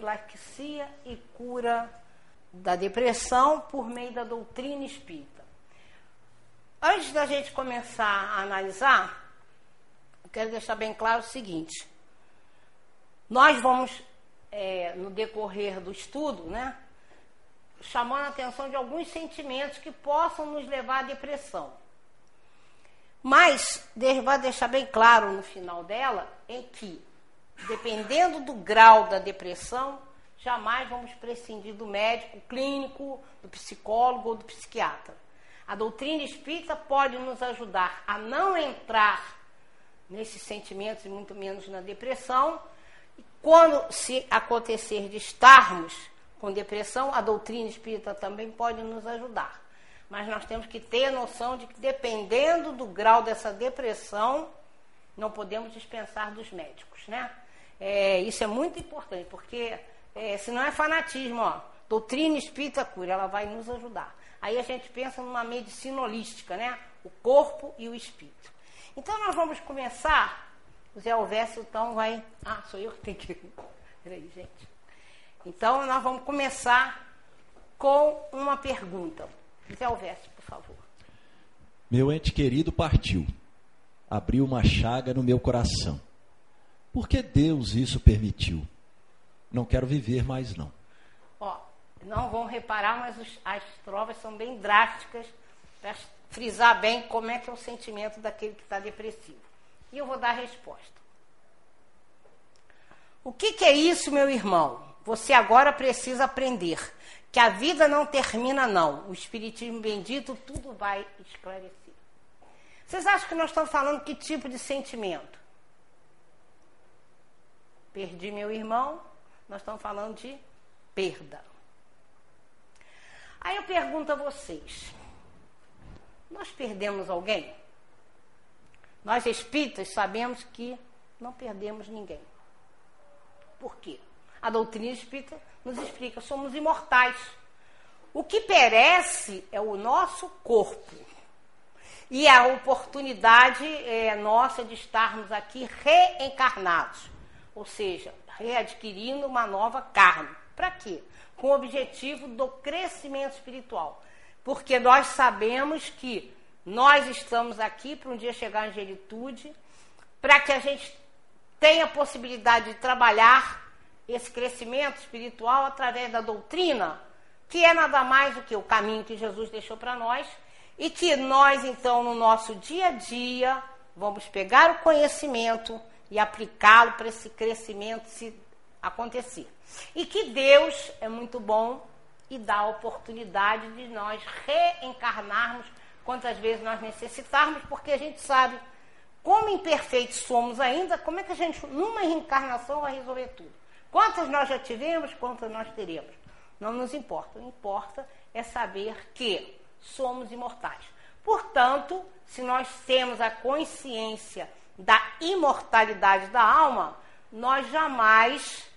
profilaxia e cura da depressão por meio da doutrina espírita. Antes da gente começar a analisar, eu quero deixar bem claro o seguinte: nós vamos, é, no decorrer do estudo, né, chamando a atenção de alguns sentimentos que possam nos levar à depressão. Mas vai deixar bem claro no final dela em que, dependendo do grau da depressão, jamais vamos prescindir do médico clínico, do psicólogo ou do psiquiatra. A doutrina espírita pode nos ajudar a não entrar nesses sentimentos e muito menos na depressão. E quando se acontecer de estarmos com depressão, a doutrina espírita também pode nos ajudar. Mas nós temos que ter a noção de que, dependendo do grau dessa depressão, não podemos dispensar dos médicos, né? É, isso é muito importante, porque é, se não é fanatismo, ó, doutrina espírita cura, ela vai nos ajudar. Aí a gente pensa numa medicina holística, né? O corpo e o espírito. Então nós vamos começar. O Zé Alvécio então vai. Ah, sou eu que tenho que. Peraí, gente. Então nós vamos começar com uma pergunta. Zé Alvécio, por favor. Meu ente querido partiu. Abriu uma chaga no meu coração. Por que Deus isso permitiu? Não quero viver mais não. Ó, não vão reparar, mas os, as trovas são bem drásticas para frisar bem como é que é o sentimento daquele que está depressivo. E eu vou dar a resposta. O que, que é isso, meu irmão? Você agora precisa aprender que a vida não termina, não. O Espiritismo bendito tudo vai esclarecer. Vocês acham que nós estamos falando que tipo de sentimento? Perdi meu irmão, nós estamos falando de perda. Aí eu pergunto a vocês: nós perdemos alguém? Nós espíritas sabemos que não perdemos ninguém. Por quê? A doutrina espírita nos explica, somos imortais. O que perece é o nosso corpo. E a oportunidade é, nossa de estarmos aqui reencarnados, ou seja, readquirindo uma nova carne. Para quê? Com o objetivo do crescimento espiritual. Porque nós sabemos que nós estamos aqui para um dia chegar à angelitude, para que a gente tenha a possibilidade de trabalhar esse crescimento espiritual através da doutrina, que é nada mais do que o caminho que Jesus deixou para nós, e que nós, então, no nosso dia a dia, vamos pegar o conhecimento e aplicá-lo para esse crescimento se acontecer. E que Deus é muito bom e dá a oportunidade de nós reencarnarmos quantas vezes nós necessitarmos, porque a gente sabe como imperfeitos somos ainda, como é que a gente, numa reencarnação, vai resolver tudo. Quantas nós já tivemos, quantas nós teremos. Não nos importa. O que importa é saber que somos imortais. Portanto, se nós temos a consciência da imortalidade da alma, nós jamais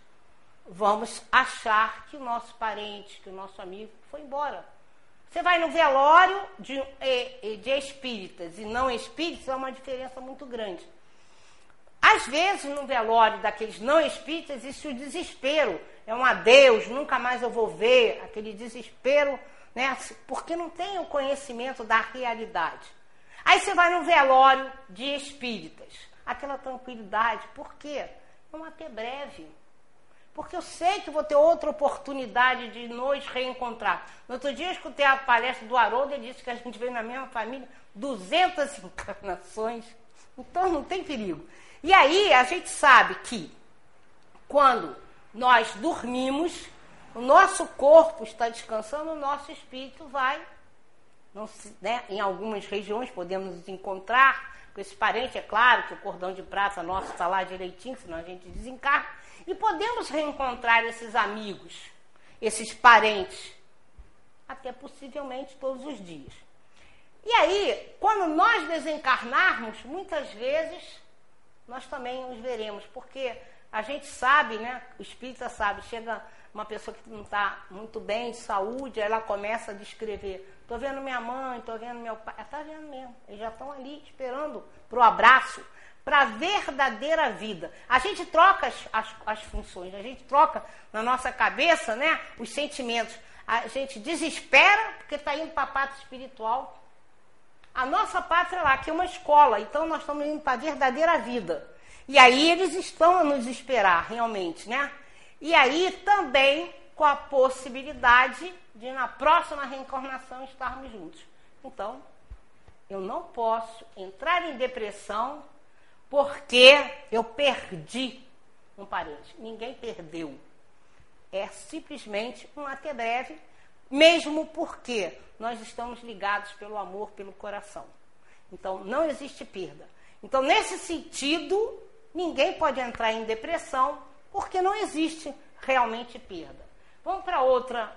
vamos achar que o nosso parente, que o nosso amigo foi embora. Você vai no velório de, de espíritas e não espíritas, há uma diferença muito grande. Às vezes, no velório daqueles não espíritas, existe o desespero. É um adeus, nunca mais eu vou ver, aquele desespero, né? Porque não tem o conhecimento da realidade. Aí você vai no velório de espíritas, aquela tranquilidade. Por quê? Um até breve. Porque eu sei que vou ter outra oportunidade de nos reencontrar. No outro dia eu escutei a palestra do Haroldo, ele disse que a gente veio na mesma família 200 encarnações. Então não tem perigo. E aí a gente sabe que quando nós dormimos, o nosso corpo está descansando, o nosso espírito vai. Se, né, em algumas regiões podemos nos encontrar com esse parente, é claro que o cordão de prata nosso está lá direitinho, senão a gente desencarna. E podemos reencontrar esses amigos, esses parentes, até possivelmente todos os dias. E aí, quando nós desencarnarmos, muitas vezes nós também os veremos, porque a gente sabe, né? O espírita sabe, chega uma pessoa que não está muito bem de saúde, ela começa a descrever. Estou vendo minha mãe, estou vendo meu pai. Está vendo mesmo. Eles já estão ali esperando para o abraço, para a verdadeira vida. A gente troca as, as, as, funções, a gente troca na nossa cabeça né, os sentimentos. A gente desespera porque está indo para a pátria espiritual. A nossa pátria lá, que é uma escola, então nós estamos indo para a verdadeira vida. E aí eles estão a nos esperar, realmente, né? E aí também com a possibilidade de na próxima reencarnação estarmos juntos. Então, eu não posso entrar em depressão porque eu perdi um parente. Ninguém perdeu. É simplesmente um até breve, mesmo porque nós estamos ligados pelo amor, pelo coração. Então, não existe perda. Então, nesse sentido, ninguém pode entrar em depressão porque não existe realmente perda. Vamos para outra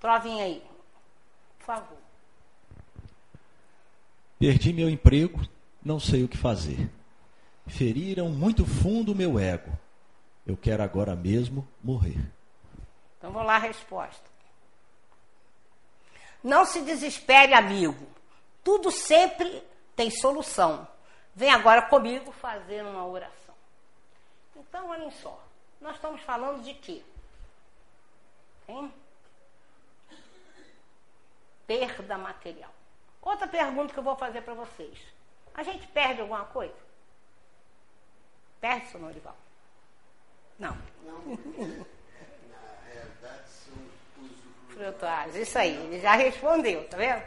trovinha aí. Por favor. Perdi meu emprego, não sei o que fazer. Feriram muito fundo o meu ego. Eu quero agora mesmo morrer. Então vamos lá a resposta. Não se desespere, amigo. Tudo sempre tem solução. Vem agora comigo fazer uma oração. Então, olhem só. Nós estamos falando de quê? Hein? Perda material. Outra pergunta que eu vou fazer para vocês. A gente perde alguma coisa? Perde, seu Norival? Não. Não. Na realidade, são os frutuários. Isso aí, ele já respondeu, tá vendo?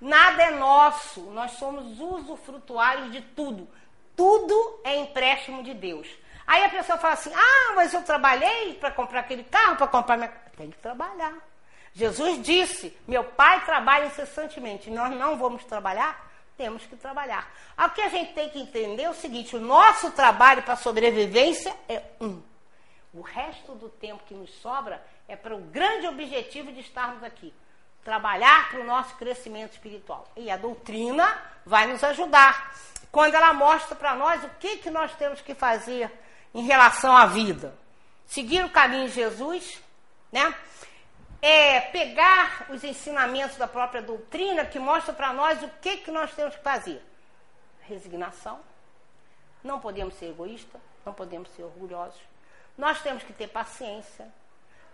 Nada é nosso, nós somos usufrutuários de tudo. Tudo é empréstimo de Deus. Aí a pessoa fala assim: ah, mas eu trabalhei para comprar aquele carro, para comprar minha. Tem que trabalhar. Jesus disse: meu pai trabalha incessantemente. Nós não vamos trabalhar? Temos que trabalhar. O que a gente tem que entender é o seguinte: o nosso trabalho para sobrevivência é um. O resto do tempo que nos sobra é para o grande objetivo de estarmos aqui trabalhar para o nosso crescimento espiritual. E a doutrina vai nos ajudar. Quando ela mostra para nós o que, que nós temos que fazer em relação à vida. Seguir o caminho de Jesus, né? É pegar os ensinamentos da própria doutrina que mostra para nós o que, que nós temos que fazer. Resignação. Não podemos ser egoístas, não podemos ser orgulhosos. Nós temos que ter paciência,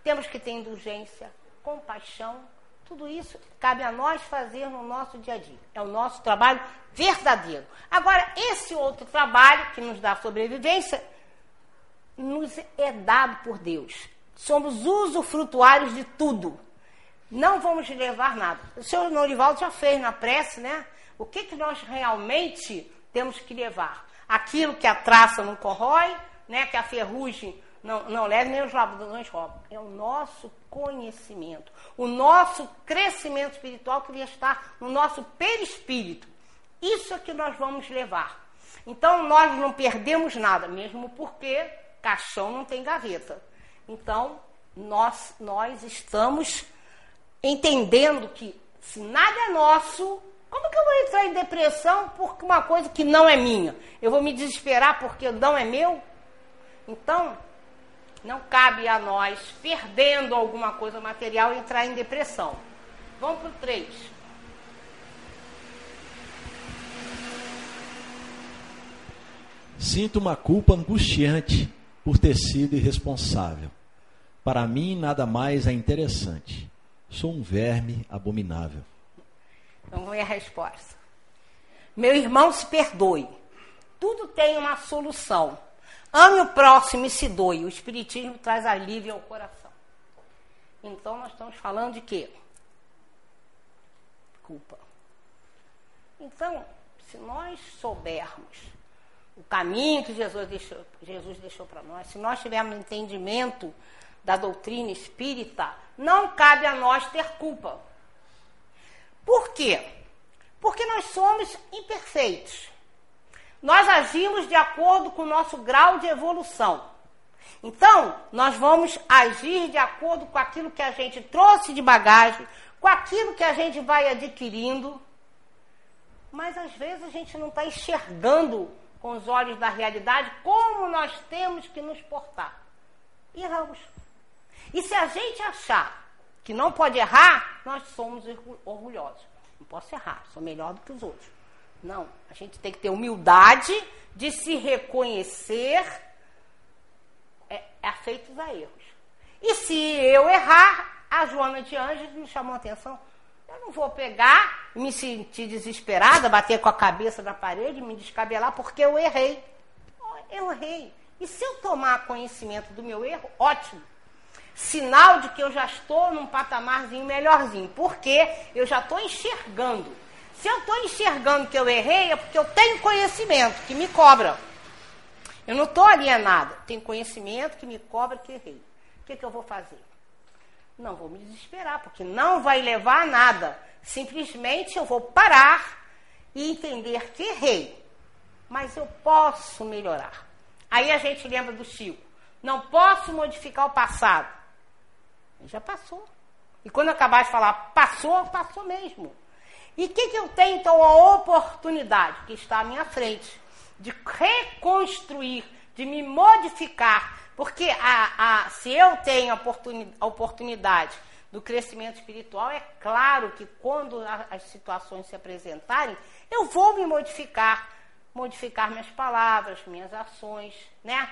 temos que ter indulgência, compaixão. Tudo isso cabe a nós fazer no nosso dia a dia. É o nosso trabalho verdadeiro. Agora, esse outro trabalho que nos dá sobrevivência nos é dado por Deus. Somos usufrutuários de tudo. Não vamos levar nada. O senhor Norivaldo já fez na prece, né? O que, que nós realmente temos que levar? Aquilo que a traça não corrói, né? que a ferrugem não, não leva, nem os ladrões roubam. É o nosso conhecimento, o nosso crescimento espiritual que está no nosso perispírito. Isso é que nós vamos levar. Então, nós não perdemos nada, mesmo porque Caixão não tem gaveta. Então, nós, nós estamos entendendo que se nada é nosso, como que eu vou entrar em depressão por uma coisa que não é minha? Eu vou me desesperar porque não é meu? Então, não cabe a nós, perdendo alguma coisa material, entrar em depressão. Vamos para o 3. Sinto uma culpa angustiante por ter sido irresponsável. Para mim, nada mais é interessante. Sou um verme abominável. Então, ver a resposta. Meu irmão, se perdoe. Tudo tem uma solução. Ame o próximo e se doe. O Espiritismo traz alívio ao coração. Então, nós estamos falando de quê? Culpa. Então, se nós soubermos o caminho que Jesus deixou, Jesus deixou para nós, se nós tivermos entendimento da doutrina espírita, não cabe a nós ter culpa. Por quê? Porque nós somos imperfeitos. Nós agimos de acordo com o nosso grau de evolução. Então, nós vamos agir de acordo com aquilo que a gente trouxe de bagagem, com aquilo que a gente vai adquirindo. Mas às vezes a gente não está enxergando com os olhos da realidade como nós temos que nos portar. Erramos. E se a gente achar que não pode errar, nós somos orgulhosos. Não posso errar, sou melhor do que os outros. Não, a gente tem que ter humildade de se reconhecer é, afeitos a erros. E se eu errar, a Joana de Anjos me chamou a atenção. Eu não vou pegar, me sentir desesperada, bater com a cabeça na parede, me descabelar, porque eu errei. Eu errei. E se eu tomar conhecimento do meu erro, ótimo. Sinal de que eu já estou num patamarzinho melhorzinho. Porque eu já estou enxergando. Se eu estou enxergando que eu errei, é porque eu tenho conhecimento que me cobra. Eu não estou alienada. Tenho conhecimento que me cobra que errei. O que, que eu vou fazer? Não vou me desesperar, porque não vai levar a nada. Simplesmente eu vou parar e entender que errei. Mas eu posso melhorar. Aí a gente lembra do Chico. Não posso modificar o passado. Já passou. E quando eu acabar de falar passou, passou mesmo. E o que, que eu tenho então a oportunidade que está à minha frente de reconstruir, de me modificar, porque a, a, se eu tenho a oportunidade do crescimento espiritual, é claro que quando as situações se apresentarem, eu vou me modificar, modificar minhas palavras, minhas ações, né?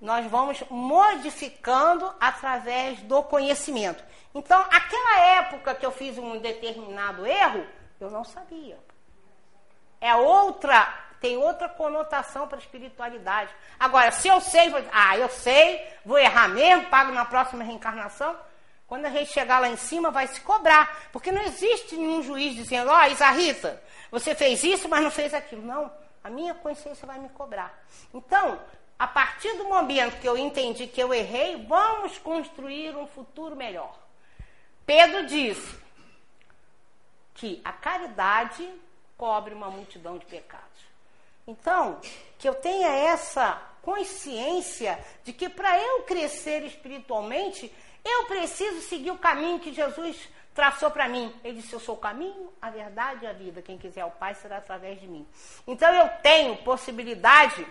Nós vamos modificando através do conhecimento. Então, aquela época que eu fiz um determinado erro, eu não sabia. É outra tem outra conotação para a espiritualidade. Agora, se eu sei, vou, ah, eu sei, vou errar mesmo, pago na próxima reencarnação. Quando a gente chegar lá em cima, vai se cobrar. Porque não existe nenhum juiz dizendo, ó, oh, Isa Rita, você fez isso, mas não fez aquilo. Não, a minha consciência vai me cobrar. Então, a partir do momento que eu entendi que eu errei, vamos construir um futuro melhor. Pedro disse que a caridade cobre uma multidão de pecados. Então, que eu tenha essa consciência de que para eu crescer espiritualmente, eu preciso seguir o caminho que Jesus traçou para mim. Ele disse: Eu sou o caminho, a verdade e a vida. Quem quiser o Pai será através de mim. Então, eu tenho possibilidade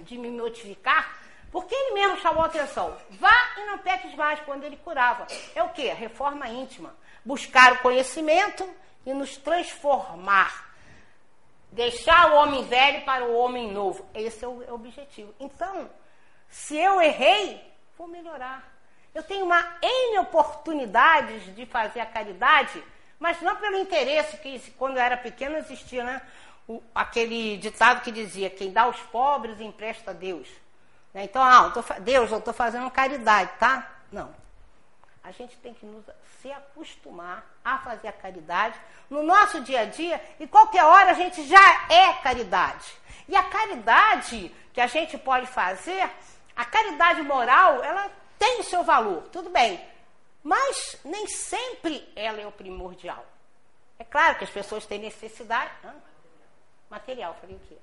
de me notificar, porque ele mesmo chamou a atenção. Vá e não peques mais quando ele curava. É o que? Reforma íntima. Buscar o conhecimento e nos transformar Deixar o homem velho para o homem novo. Esse é o objetivo. Então, se eu errei, vou melhorar. Eu tenho uma N oportunidades de fazer a caridade, mas não pelo interesse que quando eu era pequeno existia, né? O, aquele ditado que dizia: quem dá aos pobres empresta a Deus. Né? Então, ah, eu tô, Deus, eu estou fazendo caridade, tá? Não. A gente tem que nos, se acostumar a fazer a caridade no nosso dia a dia e qualquer hora a gente já é caridade. E a caridade que a gente pode fazer, a caridade moral, ela tem o seu valor, tudo bem. Mas nem sempre ela é o primordial. É claro que as pessoas têm necessidade. Hã? Material, falei o quê?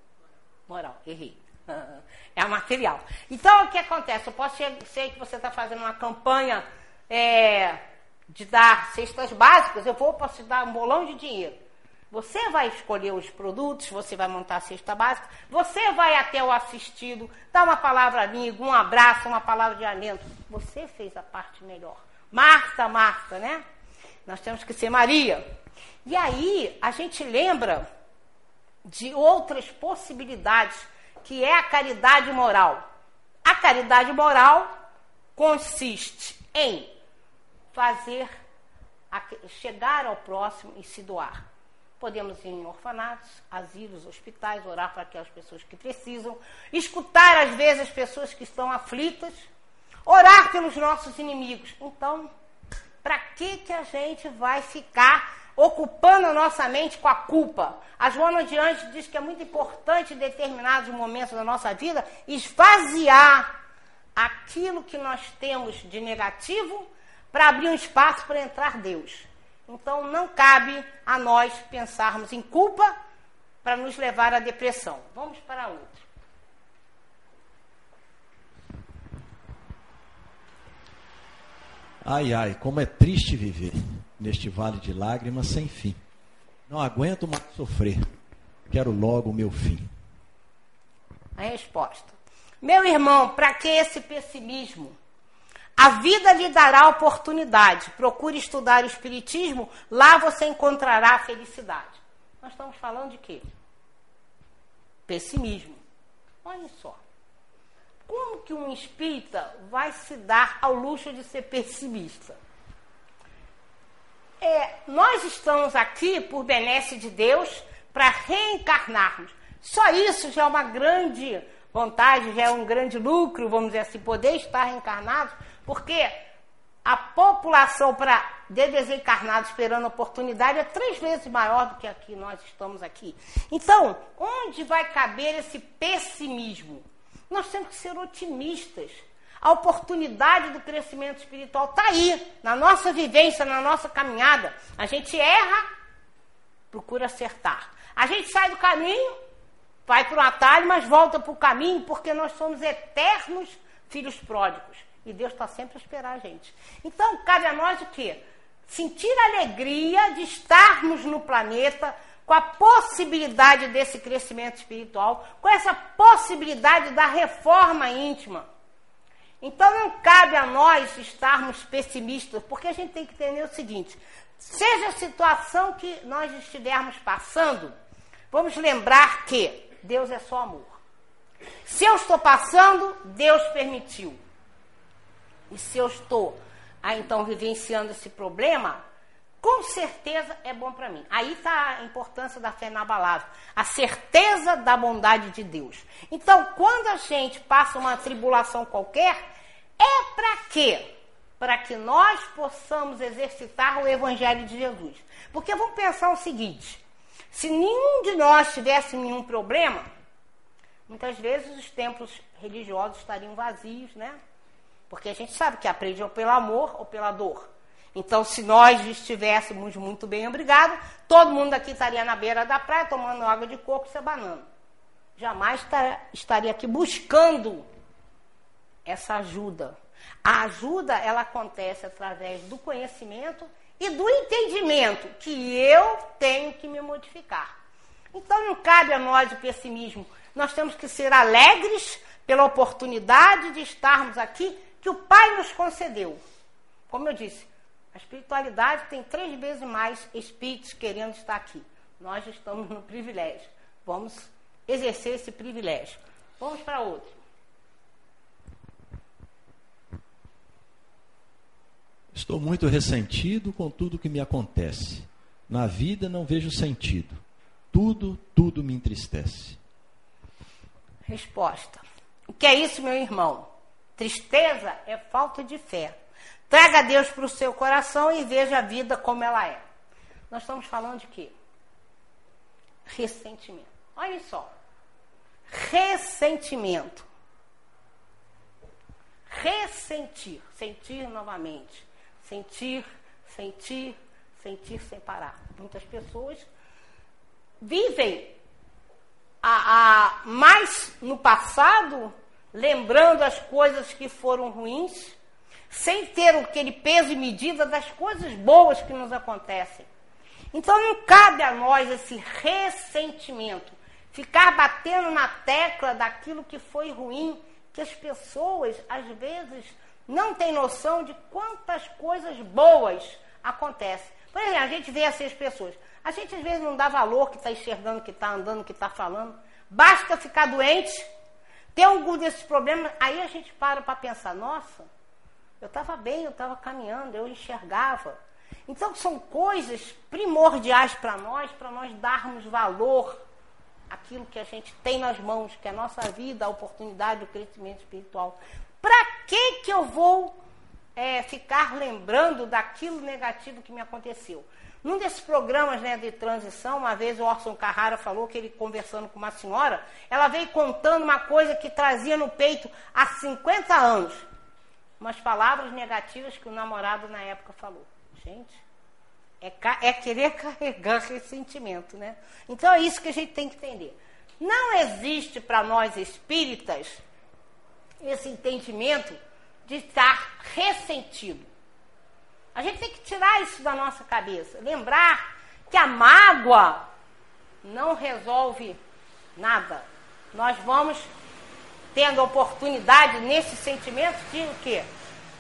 Moral, errei. É a material. Então, o que acontece? Eu posso ser que você está fazendo uma campanha é, de dar cestas básicas, eu vou posso te dar um bolão de dinheiro. Você vai escolher os produtos, você vai montar a cesta básica, você vai até o assistido, dar uma palavra amiga, um abraço, uma palavra de alento. Você fez a parte melhor. Marta, Marta, né? Nós temos que ser Maria. E aí a gente lembra de outras possibilidades, que é a caridade moral. A caridade moral consiste em fazer, chegar ao próximo e se doar. Podemos ir em orfanatos, asilos, hospitais, orar para aquelas pessoas que precisam, escutar às vezes as pessoas que estão aflitas, orar pelos nossos inimigos. Então, para que, que a gente vai ficar ocupando a nossa mente com a culpa? A Joana de Anjos diz que é muito importante em determinados momentos da nossa vida esvaziar aquilo que nós temos de negativo para abrir um espaço para entrar Deus. Então não cabe a nós pensarmos em culpa para nos levar à depressão. Vamos para outro. Ai, ai, como é triste viver neste vale de lágrimas sem fim. Não aguento mais sofrer. Quero logo o meu fim. A resposta. Meu irmão, para que esse pessimismo? A vida lhe dará oportunidade. Procure estudar o Espiritismo, lá você encontrará a felicidade. Nós estamos falando de quê? Pessimismo. Olha só. Como que um espírita vai se dar ao luxo de ser pessimista? É, nós estamos aqui, por benesse de Deus, para reencarnarmos. Só isso já é uma grande vantagem, já é um grande lucro, vamos dizer assim, poder estar reencarnados, porque a população para de desencarnados esperando oportunidade é três vezes maior do que aqui nós estamos aqui. Então, onde vai caber esse pessimismo? Nós temos que ser otimistas. A oportunidade do crescimento espiritual está aí, na nossa vivência, na nossa caminhada. A gente erra, procura acertar. A gente sai do caminho, vai para o atalho, mas volta para o caminho, porque nós somos eternos filhos pródigos. E Deus está sempre a esperar a gente. Então, cabe a nós o quê? Sentir a alegria de estarmos no planeta, com a possibilidade desse crescimento espiritual, com essa possibilidade da reforma íntima. Então não cabe a nós estarmos pessimistas, porque a gente tem que entender o seguinte: seja a situação que nós estivermos passando, vamos lembrar que Deus é só amor. Se eu estou passando, Deus permitiu. E se eu estou, ah, então, vivenciando esse problema, com certeza é bom para mim. Aí está a importância da fé inabalável, a certeza da bondade de Deus. Então, quando a gente passa uma tribulação qualquer, é para quê? Para que nós possamos exercitar o Evangelho de Jesus. Porque vamos pensar o seguinte: se nenhum de nós tivesse nenhum problema, muitas vezes os templos religiosos estariam vazios, né? Porque a gente sabe que aprende ou pelo amor ou pela dor. Então, se nós estivéssemos muito bem obrigado, todo mundo aqui estaria na beira da praia tomando água de coco e se abanando. Jamais estaria aqui buscando essa ajuda. A ajuda, ela acontece através do conhecimento e do entendimento que eu tenho que me modificar. Então, não cabe a nós o pessimismo. Nós temos que ser alegres pela oportunidade de estarmos aqui que o Pai nos concedeu. Como eu disse, a espiritualidade tem três vezes mais espíritos querendo estar aqui. Nós estamos no privilégio. Vamos exercer esse privilégio. Vamos para outro. Estou muito ressentido com tudo que me acontece. Na vida não vejo sentido. Tudo, tudo me entristece. Resposta. O que é isso, meu irmão? Tristeza é falta de fé. Traga Deus para o seu coração e veja a vida como ela é. Nós estamos falando de quê? Ressentimento. Olha só. Ressentimento. Ressentir. Sentir novamente. Sentir, sentir, sentir sem parar. Muitas pessoas vivem a, a mais no passado, lembrando as coisas que foram ruins sem ter aquele peso e medida das coisas boas que nos acontecem. Então não cabe a nós esse ressentimento, ficar batendo na tecla daquilo que foi ruim, que as pessoas às vezes não têm noção de quantas coisas boas acontecem. Por exemplo, a gente vê assim as pessoas. A gente às vezes não dá valor que está enxergando, que está andando, que está falando. Basta ficar doente, ter algum desses problemas, aí a gente para para pensar, nossa, eu estava bem, eu estava caminhando, eu enxergava. Então são coisas primordiais para nós, para nós darmos valor àquilo que a gente tem nas mãos, que é a nossa vida, a oportunidade, o crescimento espiritual. Para que que eu vou é, ficar lembrando daquilo negativo que me aconteceu? Num desses programas né, de transição, uma vez o Orson Carrara falou que ele conversando com uma senhora, ela veio contando uma coisa que trazia no peito há 50 anos umas palavras negativas que o namorado na época falou. Gente, é, é querer carregar ressentimento, né? Então é isso que a gente tem que entender. Não existe para nós espíritas esse entendimento de estar ressentido. A gente tem que tirar isso da nossa cabeça. Lembrar que a mágoa não resolve nada. Nós vamos tendo oportunidade nesse sentimento de o quê?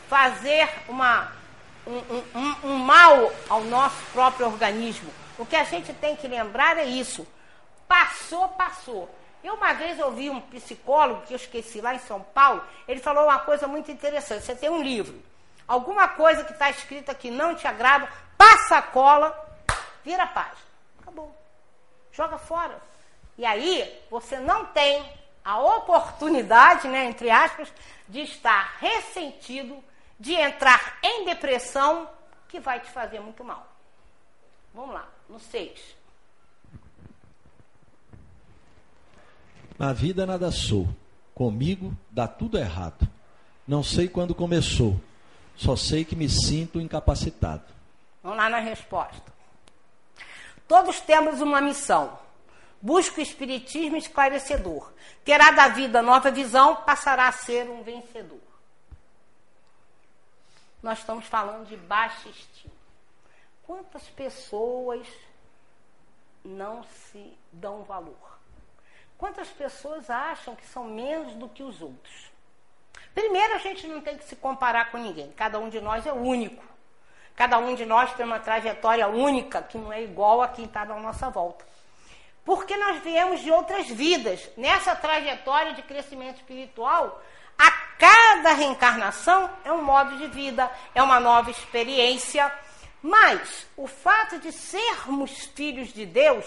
fazer uma, um, um, um mal ao nosso próprio organismo. O que a gente tem que lembrar é isso. Passou, passou. Eu uma vez ouvi um psicólogo que eu esqueci lá em São Paulo, ele falou uma coisa muito interessante. Você tem um livro, alguma coisa que está escrita que não te agrada, passa a cola, vira a página. Acabou. Joga fora. E aí você não tem a oportunidade, né, entre aspas, de estar ressentido, de entrar em depressão, que vai te fazer muito mal. Vamos lá, no 6. Na vida nada sou. Comigo dá tudo errado. Não sei quando começou. Só sei que me sinto incapacitado. Vamos lá na resposta. Todos temos uma missão. Busca o espiritismo esclarecedor. Terá da vida nova visão, passará a ser um vencedor. Nós estamos falando de baixa estima. Quantas pessoas não se dão valor? Quantas pessoas acham que são menos do que os outros? Primeiro, a gente não tem que se comparar com ninguém. Cada um de nós é único. Cada um de nós tem uma trajetória única que não é igual a quem está na nossa volta. Porque nós viemos de outras vidas. Nessa trajetória de crescimento espiritual, a cada reencarnação é um modo de vida, é uma nova experiência. Mas o fato de sermos filhos de Deus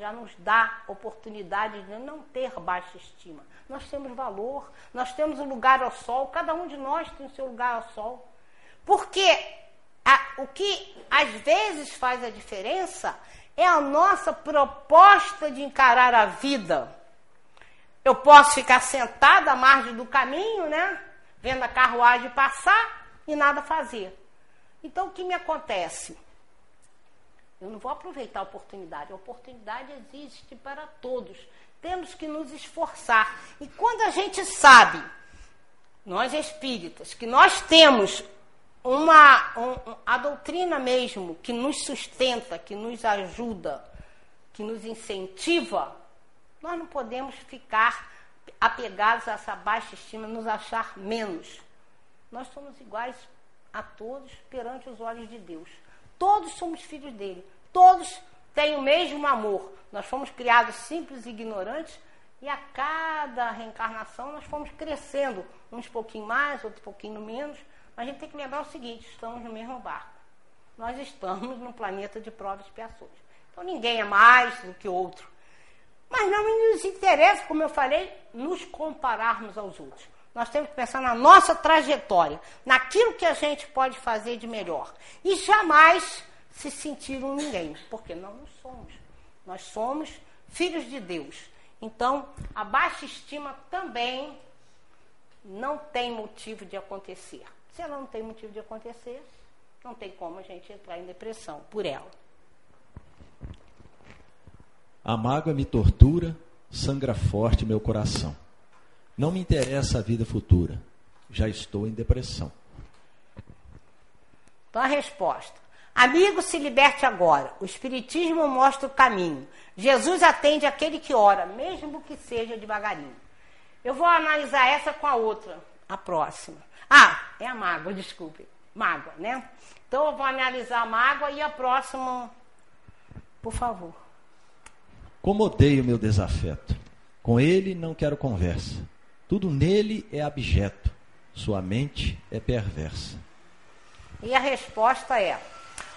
já nos dá oportunidade de não ter baixa estima. Nós temos valor, nós temos um lugar ao sol, cada um de nós tem o seu lugar ao sol. Porque a, o que às vezes faz a diferença é a nossa proposta de encarar a vida. Eu posso ficar sentada à margem do caminho, né? Vendo a carruagem passar e nada fazer. Então o que me acontece? Eu não vou aproveitar a oportunidade. A oportunidade existe para todos. Temos que nos esforçar. E quando a gente sabe, nós espíritas, que nós temos uma um, a doutrina mesmo que nos sustenta, que nos ajuda, que nos incentiva, nós não podemos ficar apegados a essa baixa estima, nos achar menos. Nós somos iguais a todos perante os olhos de Deus. Todos somos filhos dele. Todos têm o mesmo amor. Nós fomos criados simples e ignorantes e a cada reencarnação nós fomos crescendo, uns pouquinho mais, outros pouquinho menos. Mas a gente tem que lembrar o seguinte: estamos no mesmo barco. Nós estamos no planeta de provas e expiações. Então ninguém é mais do que outro. Mas não nos interessa, como eu falei, nos compararmos aos outros. Nós temos que pensar na nossa trajetória, naquilo que a gente pode fazer de melhor. E jamais se sentir um ninguém, porque nós não somos. Nós somos filhos de Deus. Então, a baixa estima também não tem motivo de acontecer. Se ela não tem motivo de acontecer, não tem como a gente entrar em depressão por ela. A mágoa me tortura, sangra forte meu coração. Não me interessa a vida futura. Já estou em depressão. Então a resposta. Amigo, se liberte agora. O Espiritismo mostra o caminho. Jesus atende aquele que ora, mesmo que seja devagarinho. Eu vou analisar essa com a outra, a próxima. Ah, é a mágoa, desculpe. Mágoa, né? Então eu vou analisar a mágoa e a próxima, por favor. Como odeio meu desafeto. Com ele não quero conversa. Tudo nele é abjeto, sua mente é perversa. E a resposta é: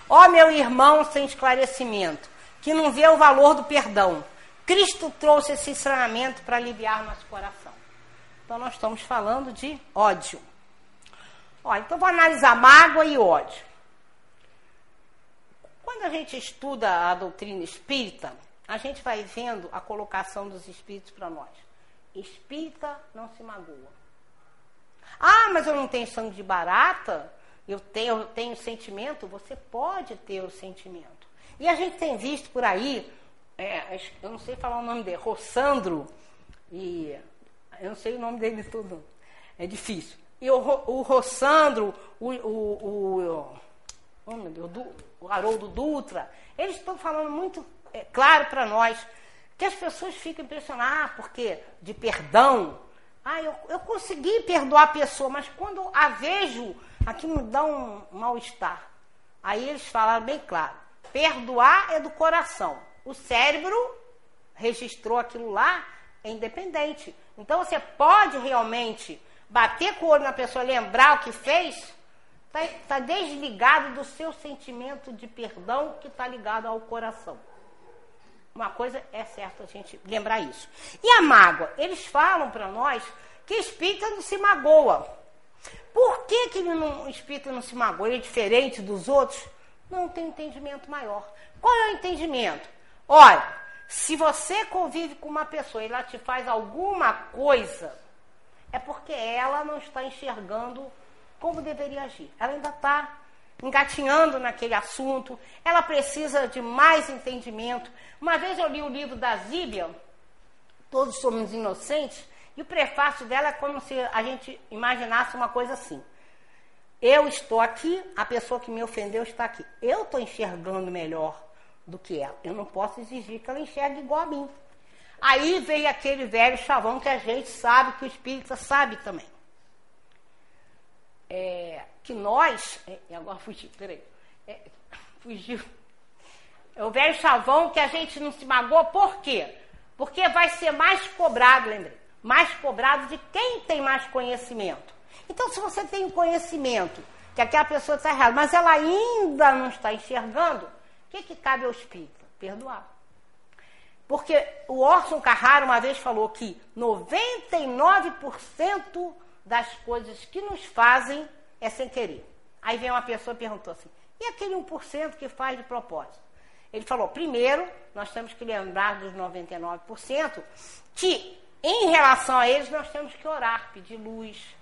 Ó meu irmão sem esclarecimento, que não vê o valor do perdão. Cristo trouxe esse ensinamento para aliviar nosso coração. Então nós estamos falando de ódio. Ó, então vou analisar mágoa e ódio. Quando a gente estuda a doutrina espírita, a gente vai vendo a colocação dos espíritos para nós. Espírita não se magoa. Ah, mas eu não tenho sangue de barata, eu tenho, eu tenho sentimento. Você pode ter o sentimento. E a gente tem visto por aí, é, eu não sei falar o nome dele, Rossandro, e eu não sei o nome dele todo, é difícil. E o, o Rossandro, o, o, o, oh Deus, o Haroldo Dutra, eles estão falando muito é, claro para nós que as pessoas ficam impressionadas, ah, porque de perdão, Ah, eu, eu consegui perdoar a pessoa, mas quando a vejo, aqui me dá um mal-estar. Aí eles falaram bem claro: perdoar é do coração. O cérebro registrou aquilo lá, é independente. Então você pode realmente bater com o olho na pessoa, lembrar o que fez, está tá desligado do seu sentimento de perdão que está ligado ao coração. Uma coisa é certo a gente lembrar isso. E a mágoa? Eles falam para nós que espírita não se magoa. Por que, que ele não, o espírito não se magoa? Ele é diferente dos outros? Não tem entendimento maior. Qual é o entendimento? Olha, se você convive com uma pessoa e ela te faz alguma coisa, é porque ela não está enxergando como deveria agir. Ela ainda está engatinhando naquele assunto, ela precisa de mais entendimento. Uma vez eu li o livro da Zíbia, Todos Somos Inocentes, e o prefácio dela é como se a gente imaginasse uma coisa assim. Eu estou aqui, a pessoa que me ofendeu está aqui. Eu estou enxergando melhor do que ela. Eu não posso exigir que ela enxergue igual a mim. Aí veio aquele velho chavão que a gente sabe, que o espírita sabe também. É, que nós. É, agora fugiu, peraí. É, fugiu. É o velho chavão que a gente não se magoa, por quê? Porque vai ser mais cobrado, lembrei. Mais cobrado de quem tem mais conhecimento. Então, se você tem conhecimento que aquela pessoa está errada, mas ela ainda não está enxergando, o que, que cabe ao espírito? Perdoar. Porque o Orson Carrara uma vez falou que 99% das coisas que nos fazem é sem querer. Aí vem uma pessoa e perguntou assim: e aquele 1% que faz de propósito? Ele falou: primeiro, nós temos que lembrar dos 99% que, em relação a eles, nós temos que orar, pedir luz,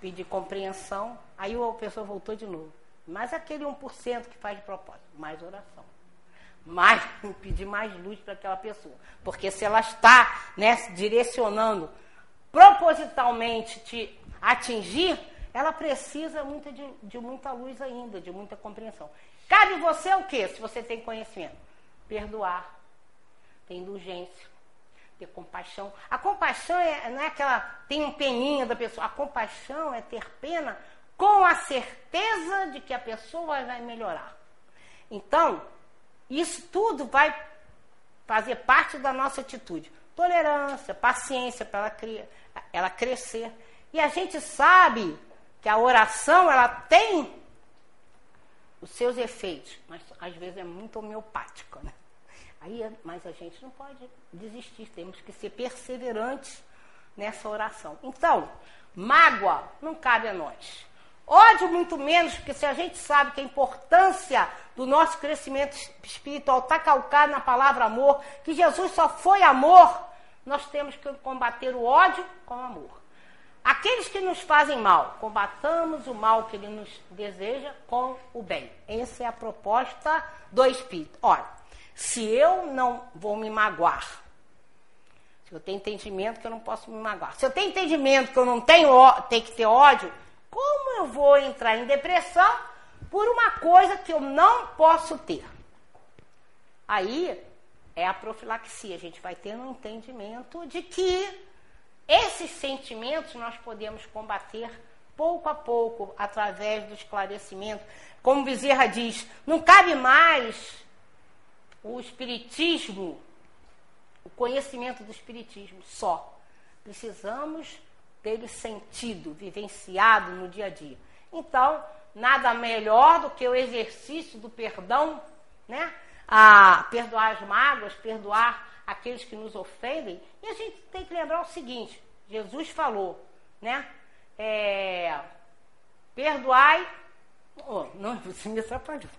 pedir compreensão. Aí a pessoa voltou de novo. Mas aquele 1% que faz de propósito, mais oração. Mais, pedir mais luz para aquela pessoa. Porque se ela está né, direcionando propositalmente te atingir, ela precisa muito de, de muita luz ainda, de muita compreensão. Cabe você o quê, se você tem conhecimento? Perdoar, ter indulgência, ter compaixão. A compaixão é, não é aquela, tem um peninha da pessoa. A compaixão é ter pena com a certeza de que a pessoa vai melhorar. Então, isso tudo vai fazer parte da nossa atitude. Tolerância, paciência para ela, ela crescer. E a gente sabe que a oração ela tem os seus efeitos, mas às vezes é muito homeopática. Né? Aí, mas a gente não pode desistir, temos que ser perseverantes nessa oração. Então, mágoa não cabe a nós. Ódio muito menos, porque se a gente sabe que a importância do nosso crescimento espiritual está calcada na palavra amor, que Jesus só foi amor, nós temos que combater o ódio com amor. Aqueles que nos fazem mal, combatamos o mal que ele nos deseja com o bem. Essa é a proposta do Espírito. Olha, se eu não vou me magoar, se eu tenho entendimento que eu não posso me magoar, se eu tenho entendimento que eu não tenho, que ter ódio, eu vou entrar em depressão por uma coisa que eu não posso ter? Aí é a profilaxia. A gente vai ter um entendimento de que esses sentimentos nós podemos combater pouco a pouco através do esclarecimento. Como Bezerra diz, não cabe mais o espiritismo, o conhecimento do espiritismo só. Precisamos dele sentido, vivenciado no dia a dia. Então, nada melhor do que o exercício do perdão, né? A perdoar as mágoas, perdoar aqueles que nos ofendem. E a gente tem que lembrar o seguinte: Jesus falou, né? É, perdoai. Oh, não, você me atrapalhou.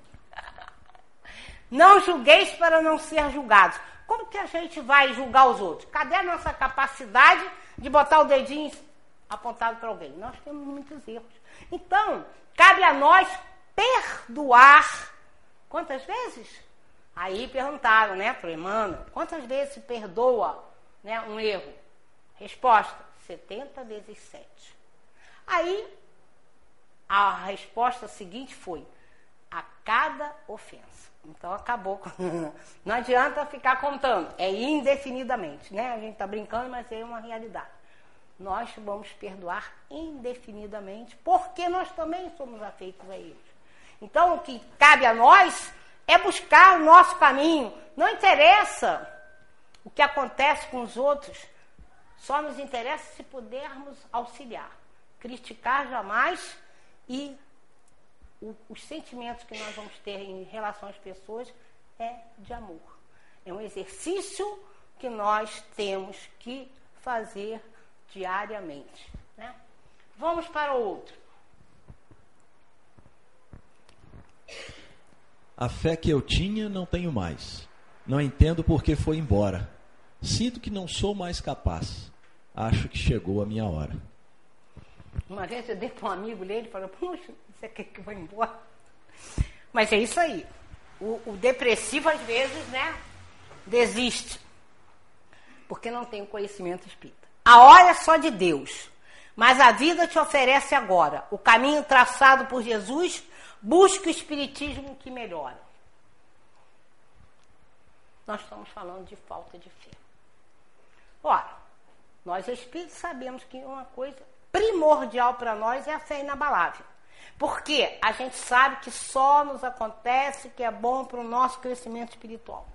Não julgueis para não ser julgados. Como que a gente vai julgar os outros? Cadê a nossa capacidade de botar o dedinho apontado para alguém? Nós temos muitos erros. Então, cabe a nós perdoar. Quantas vezes? Aí perguntaram, né, para o Emmanuel, quantas vezes se perdoa né, um erro? Resposta: 70 vezes 7. Aí a resposta seguinte foi: a cada ofensa. Então acabou. Não adianta ficar contando, é indefinidamente, né? A gente está brincando, mas é uma realidade. Nós vamos perdoar indefinidamente, porque nós também somos afeitos a eles. Então, o que cabe a nós é buscar o nosso caminho. Não interessa o que acontece com os outros, só nos interessa se pudermos auxiliar. Criticar jamais e o, os sentimentos que nós vamos ter em relação às pessoas é de amor. É um exercício que nós temos que fazer diariamente. Né? Vamos para o outro. A fé que eu tinha não tenho mais. Não entendo por que foi embora. Sinto que não sou mais capaz. Acho que chegou a minha hora. Uma vez eu dei para um amigo dele e falou, puxa, você quer que eu vá embora? Mas é isso aí. O, o depressivo, às vezes, né, desiste. Porque não tem o conhecimento espírita. A hora é só de Deus. Mas a vida te oferece agora. O caminho traçado por Jesus, busque o espiritismo que melhora. Nós estamos falando de falta de fé. Ora, nós espíritos sabemos que uma coisa primordial para nós é a fé inabalável. Porque a gente sabe que só nos acontece que é bom para o nosso crescimento espiritual.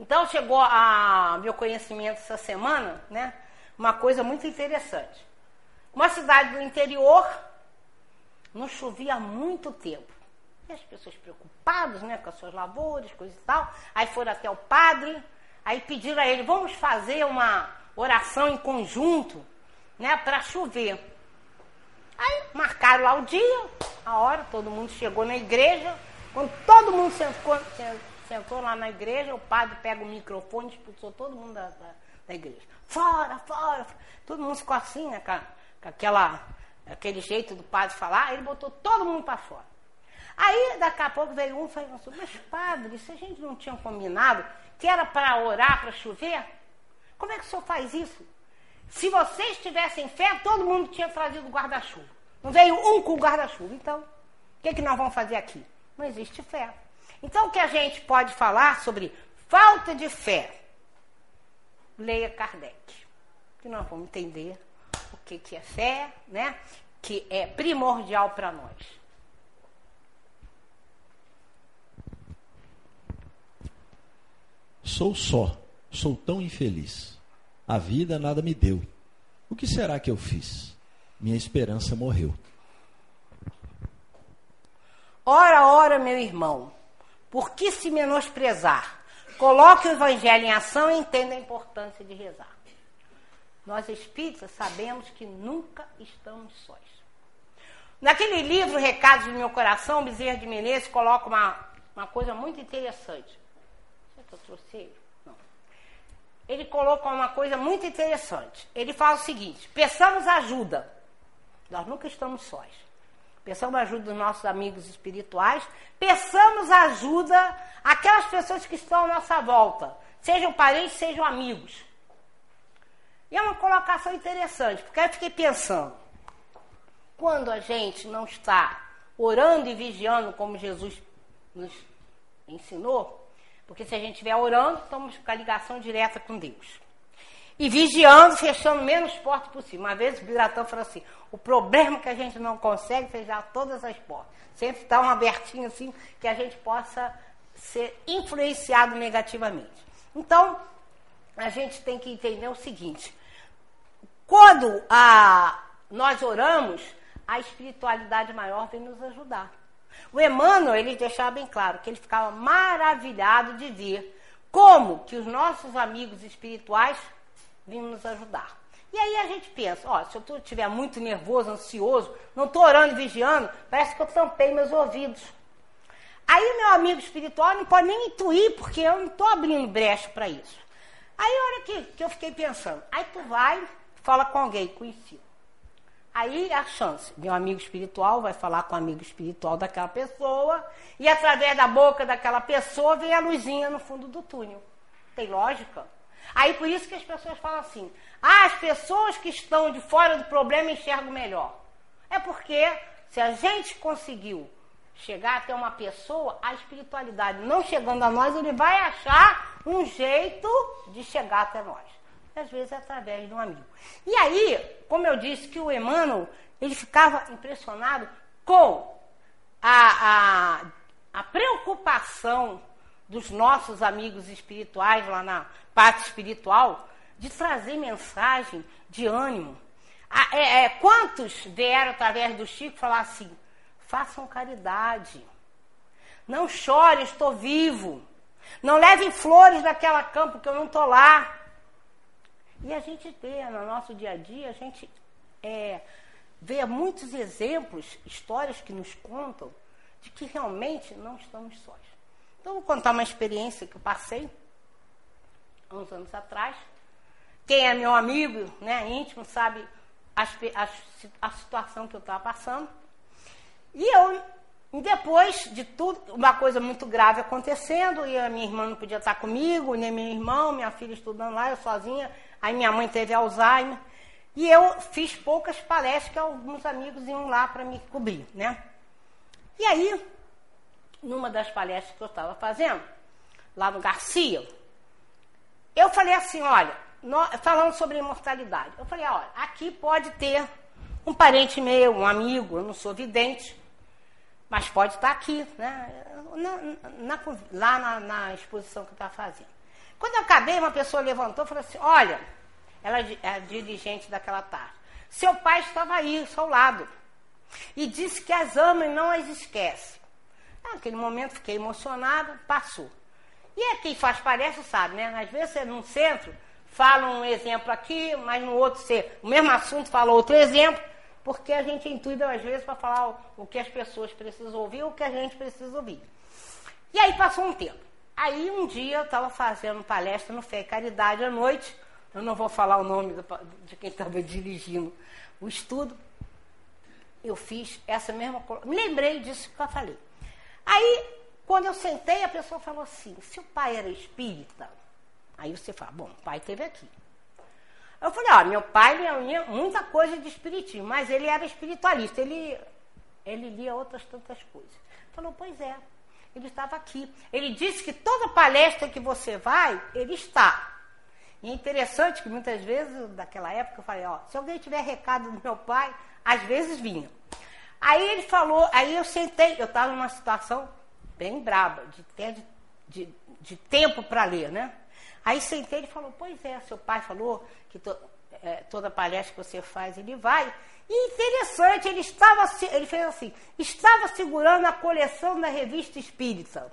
Então chegou a meu conhecimento essa semana, né? Uma coisa muito interessante. Uma cidade do interior não chovia há muito tempo. E as pessoas preocupadas, né, com as suas lavouras, coisas e tal. Aí foram até o padre, aí pediram a ele, vamos fazer uma oração em conjunto, né, para chover. Aí marcaram lá o dia, a hora, todo mundo chegou na igreja. Quando todo mundo sentou, sentou lá na igreja, o padre pega o microfone e expulsou todo mundo da, da, da, igreja. Fora, fora! Todo mundo ficou assim, né, com, com aquela, aquele jeito do padre falar, ele botou todo mundo para fora. Aí, daqui a pouco, veio um e falou assim, mas padre, se a gente não tinha combinado que era para orar, para chover, como é que o senhor faz isso? Se vocês tivessem fé, todo mundo tinha trazido guarda-chuva. Não veio um com guarda-chuva. Então, o que, é que nós vamos fazer aqui? Não existe fé. Então, o que a gente pode falar sobre falta de fé? Leia Kardec. Que nós vamos entender o que, que é fé, né? Que é primordial para nós. Sou só, sou tão infeliz. A vida nada me deu. O que será que eu fiz? Minha esperança morreu. Ora, ora, meu irmão, por que se menosprezar? Coloque o evangelho em ação e entenda a importância de rezar. Nós espíritas sabemos que nunca estamos sós. Naquele livro, Recados do Meu Coração, Bezerra de Menezes coloca uma, uma coisa muito interessante. Será que eu trouxe ele? ele coloca uma coisa muito interessante. Ele fala o seguinte: peçamos ajuda. Nós nunca estamos sós. Peçamos ajuda dos nossos amigos espirituais, peçamos ajuda aquelas pessoas que estão à nossa volta, sejam parentes, sejam amigos. E é uma colocação interessante, porque eu fiquei pensando: quando a gente não está orando e vigiando como Jesus nos ensinou, porque se a gente estiver orando, estamos com a ligação direta com Deus. E vigiando, fechando menos portas possível. Uma vez o Biratão falou assim: o problema é que a gente não consegue fechar todas as portas. Sempre está um abertinho assim que a gente possa ser influenciado negativamente. Então, a gente tem que entender o seguinte: quando a, nós oramos, a espiritualidade maior vem nos ajudar. O Emmanuel, ele deixava bem claro que ele ficava maravilhado de ver como que os nossos amigos espirituais vinham nos ajudar. E aí a gente pensa, ó, se eu estiver muito nervoso, ansioso, não estou orando vigiando, parece que eu tampei meus ouvidos. Aí meu amigo espiritual não pode nem intuir, porque eu não estou abrindo brecha para isso. Aí olha que, que eu fiquei pensando, aí tu vai, fala com alguém conhecido. Aí a chance, meu amigo espiritual vai falar com o amigo espiritual daquela pessoa, e através da boca daquela pessoa vem a luzinha no fundo do túnel. Tem lógica? Aí por isso que as pessoas falam assim: ah, as pessoas que estão de fora do problema enxergam melhor. É porque se a gente conseguiu chegar até uma pessoa, a espiritualidade não chegando a nós, ele vai achar um jeito de chegar até nós. às vezes é através de um amigo. E aí, como eu disse, que o Emmanuel, ele ficava impressionado com a, a, a preocupação dos nossos amigos espirituais lá na parte espiritual de trazer mensagem de ânimo. é, é, quantos vieram através do Chico falar assim: façam caridade, não chore, estou vivo, não levem flores daquela campo que eu não estou lá. E a gente vê no nosso dia a dia, a gente é, vê muitos exemplos, histórias que nos contam de que realmente não estamos sós. Então, vou contar uma experiência que eu passei uns anos atrás. Quem é meu amigo, né, íntimo, sabe a, a, a situação que eu estava passando. E eu, depois de tudo, uma coisa muito grave acontecendo, e a minha irmã não podia estar comigo, nem meu irmão, minha filha estudando lá, eu sozinha. Aí minha mãe teve Alzheimer. E eu fiz poucas palestras que alguns amigos iam lá para me cobrir, né? E aí, numa das palestras que eu estava fazendo, lá no Garcia, eu falei assim, olha, falando sobre imortalidade, eu falei, olha, aqui pode ter um parente meu, um amigo, eu não sou vidente, mas pode estar aqui, né? Na, na, lá na, na, exposição que eu estava fazendo. Quando eu acabei, uma pessoa levantou e falou assim, olha, ela é a dirigente daquela tarde, seu pai estava aí, ao seu lado, e disse que as ama e não as esquece. Naquele momento fiquei emocionada, passou. E é quem faz palestra sabe, né? Às vezes você num centro fala um exemplo aqui, mas no outro você, o mesmo assunto fala outro exemplo, porque a gente intuita às vezes para falar o, que as pessoas precisam ouvir, o que a gente precisa ouvir. E aí passou um tempo. Aí um dia eu estava fazendo palestra no Fé e Caridade à noite, eu não vou falar o nome do, de quem estava dirigindo o estudo, eu fiz essa mesma. Me lembrei disso que eu falei. Aí, quando eu sentei, a pessoa falou assim: se o pai era espírita, aí você fala, bom, o pai esteve aqui. Eu falei, ó, meu pai lia muita coisa de espiritismo, mas ele era espiritualista, ele, ele lia outras tantas coisas. Falou, pois é, ele estava aqui. Ele disse que toda palestra que você vai, ele está. E é interessante que muitas vezes, daquela época, eu falei, ó, se alguém tiver recado do meu pai, às vezes vinha. Aí ele falou, aí eu sentei, eu estava numa situação bem braba, de, de, de, de tempo para ler, né? Aí sentei e falou, pois é, seu pai falou que to, é, toda palestra que você faz, ele vai. E interessante, ele estava, ele fez assim, estava segurando a coleção da revista Espírita.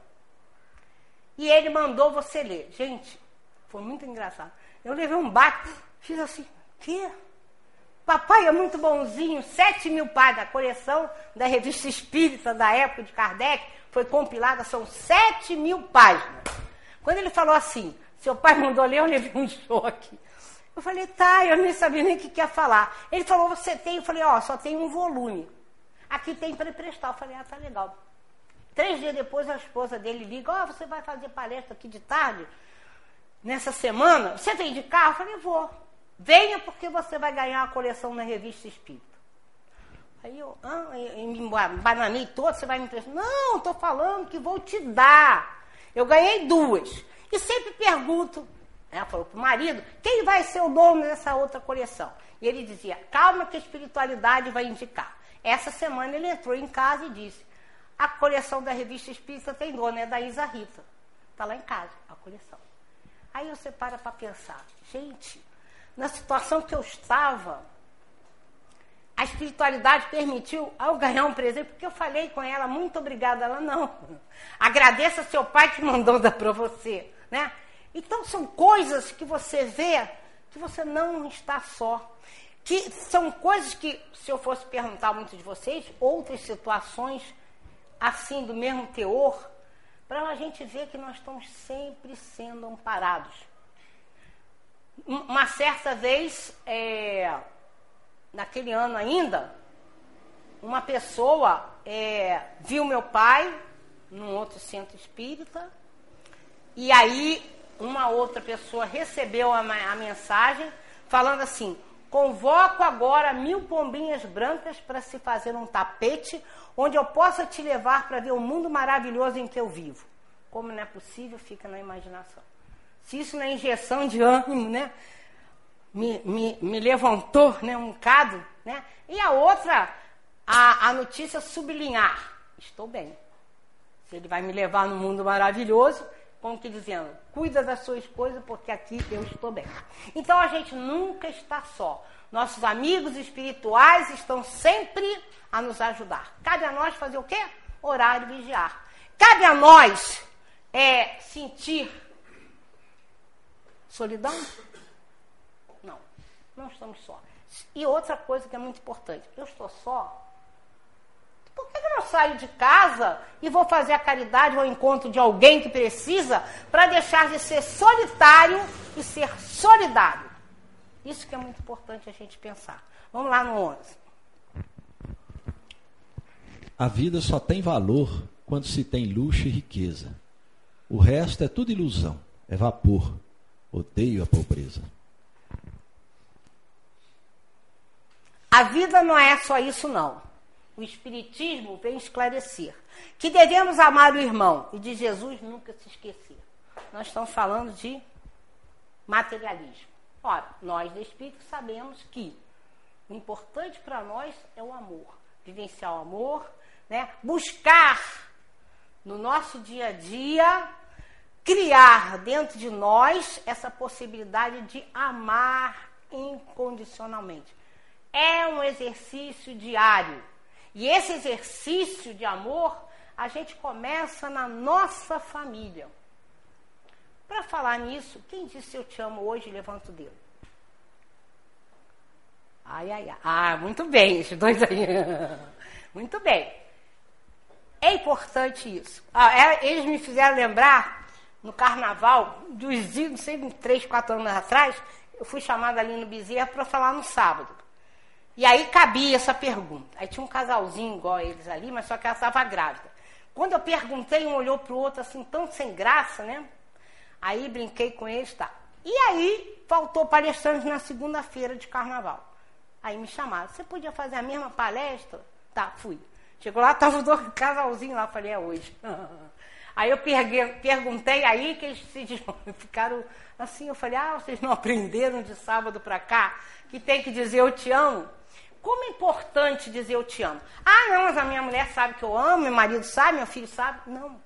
E ele mandou você ler. Gente, foi muito engraçado. Eu levei um bate, fiz assim, que? Papai é muito bonzinho, 7 mil páginas. A coleção da revista Espírita da época de Kardec foi compilada, são 7 mil páginas. Quando ele falou assim, seu pai mandou ler, eu levei um choque. Eu falei, tá, eu nem sabia nem o que quer falar. Ele falou, você tem? Eu falei, ó, oh, só tem um volume. Aqui tem para emprestar. Eu falei, ah, tá legal. Três dias depois, a esposa dele liga, ó, oh, você vai fazer palestra aqui de tarde, nessa semana? Você vem de carro? Eu falei, vou. Venha porque você vai ganhar a coleção na revista Espírita. Aí eu, ah, eu me bananei todo, você vai me emprestar. Não, estou falando que vou te dar. Eu ganhei duas. E sempre pergunto, ela falou para o marido, quem vai ser o dono dessa outra coleção? E ele dizia, calma que a espiritualidade vai indicar. Essa semana ele entrou em casa e disse, a coleção da revista Espírita tem dono, é da Isa Rita. Está lá em casa, a coleção. Aí você para para pensar, gente, na situação que eu estava, a espiritualidade permitiu ao ganhar um presente, porque eu falei com ela, muito obrigada. Ela, não. Agradeça seu pai que mandou dar para você. Né? Então, são coisas que você vê que você não está só. Que são coisas que, se eu fosse perguntar a muitos de vocês, outras situações assim, do mesmo teor, para a gente ver que nós estamos sempre sendo amparados uma certa vez, é, naquele ano ainda, uma pessoa é, viu meu pai num outro centro espírita, e aí uma outra pessoa recebeu a, a mensagem falando assim: Convoco agora mil pombinhas brancas para se fazer um tapete onde eu possa te levar para ver o mundo maravilhoso em que eu vivo. Como não é possível, fica na imaginação. Se isso não é injeção de ânimo, né? me, me, me levantou né, um bocado, né? E a outra, a, a notícia sublinhar, estou bem. Se ele vai me levar no mundo maravilhoso, como que dizendo, cuida das suas coisas, porque aqui eu estou bem. Então a gente nunca está só. Nossos amigos espirituais estão sempre a nos ajudar. Cabe a nós fazer o quê? Orar e vigiar. Cabe a nós é, sentir solidão? Não, não estamos só. E outra coisa que é muito importante, eu estou só. Por que eu não saio de casa e vou fazer a caridade ou encontro de alguém que precisa para deixar de ser solitário e ser solidário? Isso que é muito importante a gente pensar. Vamos lá no 11. A vida só tem valor quando se tem luxo e riqueza. O resto é tudo ilusão, é vapor. Odeio a pobreza. A vida não é só isso, não. O Espiritismo vem esclarecer que devemos amar o irmão e de Jesus nunca se esquecer. Nós estamos falando de materialismo. Ora, nós do Espírito sabemos que o importante para nós é o amor. Vivenciar o amor, né? buscar no nosso dia a dia criar dentro de nós essa possibilidade de amar incondicionalmente. É um exercício diário. E esse exercício de amor, a gente começa na nossa família. Para falar nisso, quem disse eu te amo hoje, levanta o dedo. Ai, ai, ai. Ah, muito bem, esses dois aí. muito bem. É importante isso. Ah, é, eles me fizeram lembrar no carnaval, dos não sei, três, quatro anos atrás, eu fui chamada ali no Bezerra para falar no sábado. E aí cabia essa pergunta. Aí tinha um casalzinho igual eles ali, mas só que ela estava grávida. Quando eu perguntei, um olhou para o outro assim, tão sem graça, né? Aí brinquei com eles, tá. E aí faltou palestrante na segunda-feira de carnaval. Aí me chamaram, você podia fazer a mesma palestra? Tá, fui. Chegou lá, estava o casalzinho lá, falei, é hoje. Aí eu perguntei aí que eles se ficaram assim, eu falei, ah, vocês não aprenderam de sábado para cá que tem que dizer eu te amo? Como é importante dizer eu te amo? Ah, não, mas a minha mulher sabe que eu amo, meu marido sabe, meu filho sabe. Não.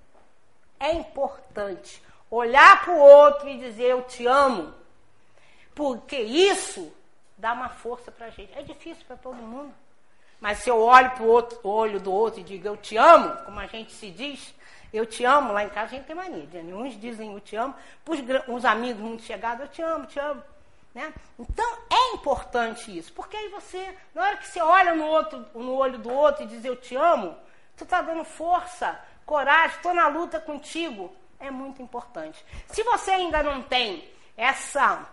É importante olhar para o outro e dizer eu te amo. Porque isso dá uma força para a gente. É difícil para todo mundo. Mas se eu olho para o olho do outro e digo eu te amo, como a gente se diz, eu te amo, lá em casa a gente tem mania. Uns dizem eu te amo, os amigos muito chegados, eu te amo, te amo. Né? Então é importante isso, porque aí você, na hora que você olha no, outro, no olho do outro e diz eu te amo, tu está dando força, coragem, estou na luta contigo. É muito importante. Se você ainda não tem essa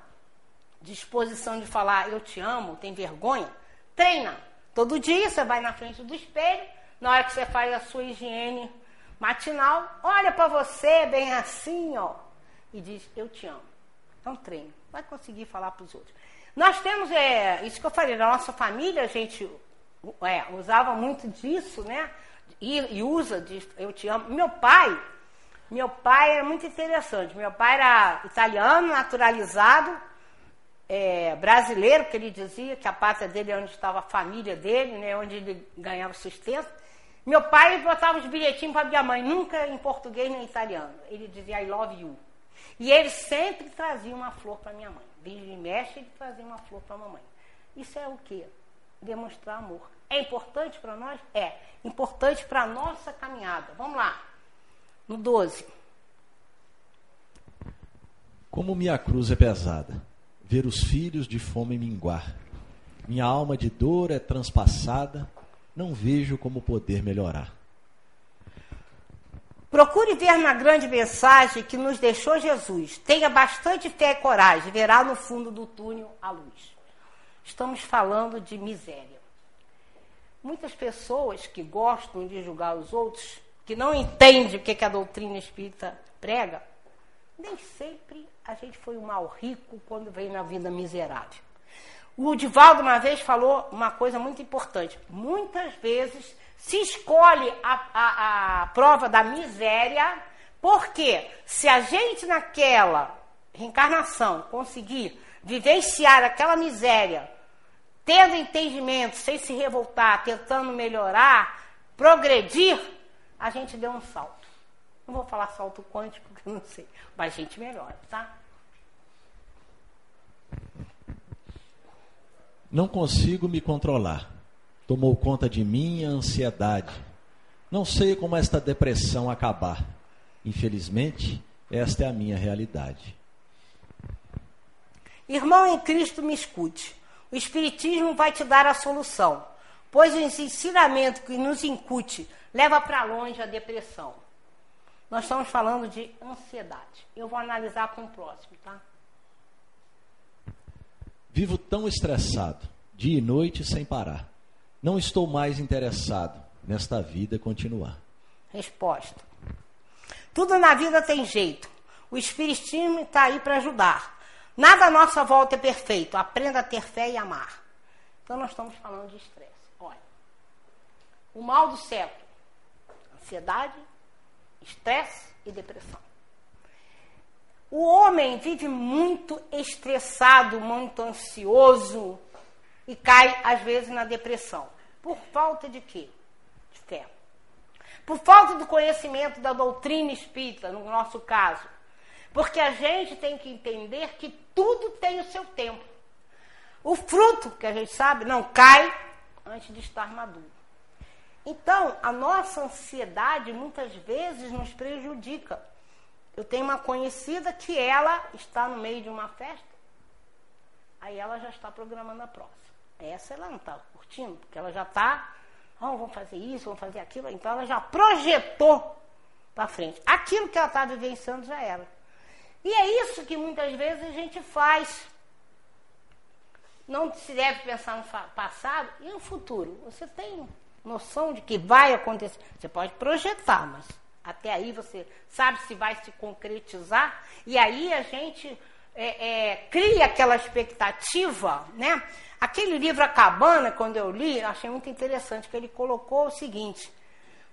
disposição de falar eu te amo, tem vergonha, treina. Todo dia você vai na frente do espelho, na hora que você faz a sua higiene matinal, olha para você bem assim, ó, e diz: Eu te amo. Um treino. Vai conseguir falar para os outros. Nós temos, é, isso que eu falei, na nossa família a gente é, usava muito disso, né? E, e usa de eu te amo. Meu pai, meu pai era muito interessante. Meu pai era italiano, naturalizado, é, brasileiro, porque ele dizia que a pátria dele é onde estava a família dele, né? Onde ele ganhava sustento. Meu pai botava os bilhetinhos para minha mãe, nunca em português nem italiano. Ele dizia I love you. E ele sempre trazia uma flor para minha mãe. Vira e mexe, ele trazia uma flor para a mamãe. Isso é o quê? Demonstrar amor. É importante para nós? É. Importante para a nossa caminhada. Vamos lá. No 12. Como minha cruz é pesada, ver os filhos de fome minguar. Minha alma de dor é transpassada, não vejo como poder melhorar. Procure ver na grande mensagem que nos deixou Jesus. Tenha bastante fé e coragem, verá no fundo do túnel a luz. Estamos falando de miséria. Muitas pessoas que gostam de julgar os outros, que não entendem o que a doutrina espírita prega, nem sempre a gente foi um mal rico quando veio na vida miserável. O Divaldo uma vez falou uma coisa muito importante. Muitas vezes se escolhe a, a, a prova da miséria, porque se a gente naquela reencarnação conseguir vivenciar aquela miséria, tendo entendimento, sem se revoltar, tentando melhorar, progredir, a gente deu um salto. Não vou falar salto quântico, porque não sei, mas a gente melhora, tá? Não consigo me controlar. Tomou conta de mim a ansiedade. Não sei como esta depressão acabar. Infelizmente, esta é a minha realidade. Irmão em Cristo, me escute. O Espiritismo vai te dar a solução, pois o ensinamento que nos incute leva para longe a depressão. Nós estamos falando de ansiedade. Eu vou analisar com o próximo, tá? Vivo tão estressado, dia e noite sem parar. Não estou mais interessado nesta vida continuar. Resposta. Tudo na vida tem jeito. O Espiritismo está aí para ajudar. Nada à nossa volta é perfeito. Aprenda a ter fé e amar. Então nós estamos falando de estresse. Olha, o mal do século: ansiedade, estresse e depressão. O homem vive muito estressado, muito ansioso e cai às vezes na depressão. Por falta de quê? De fé. Por falta do conhecimento da doutrina espírita, no nosso caso. Porque a gente tem que entender que tudo tem o seu tempo. O fruto, que a gente sabe, não cai antes de estar maduro. Então, a nossa ansiedade muitas vezes nos prejudica. Eu tenho uma conhecida que ela está no meio de uma festa, aí ela já está programando a próxima. Essa ela não está curtindo, porque ela já está, oh, vamos fazer isso, vamos fazer aquilo. Então ela já projetou para frente. Aquilo que ela está vivenciando já era. E é isso que muitas vezes a gente faz. Não se deve pensar no passado e no futuro. Você tem noção de que vai acontecer. Você pode projetar, mas até aí você sabe se vai se concretizar. E aí a gente é, é, cria aquela expectativa, né? Aquele livro A Cabana, quando eu li, eu achei muito interessante, que ele colocou o seguinte: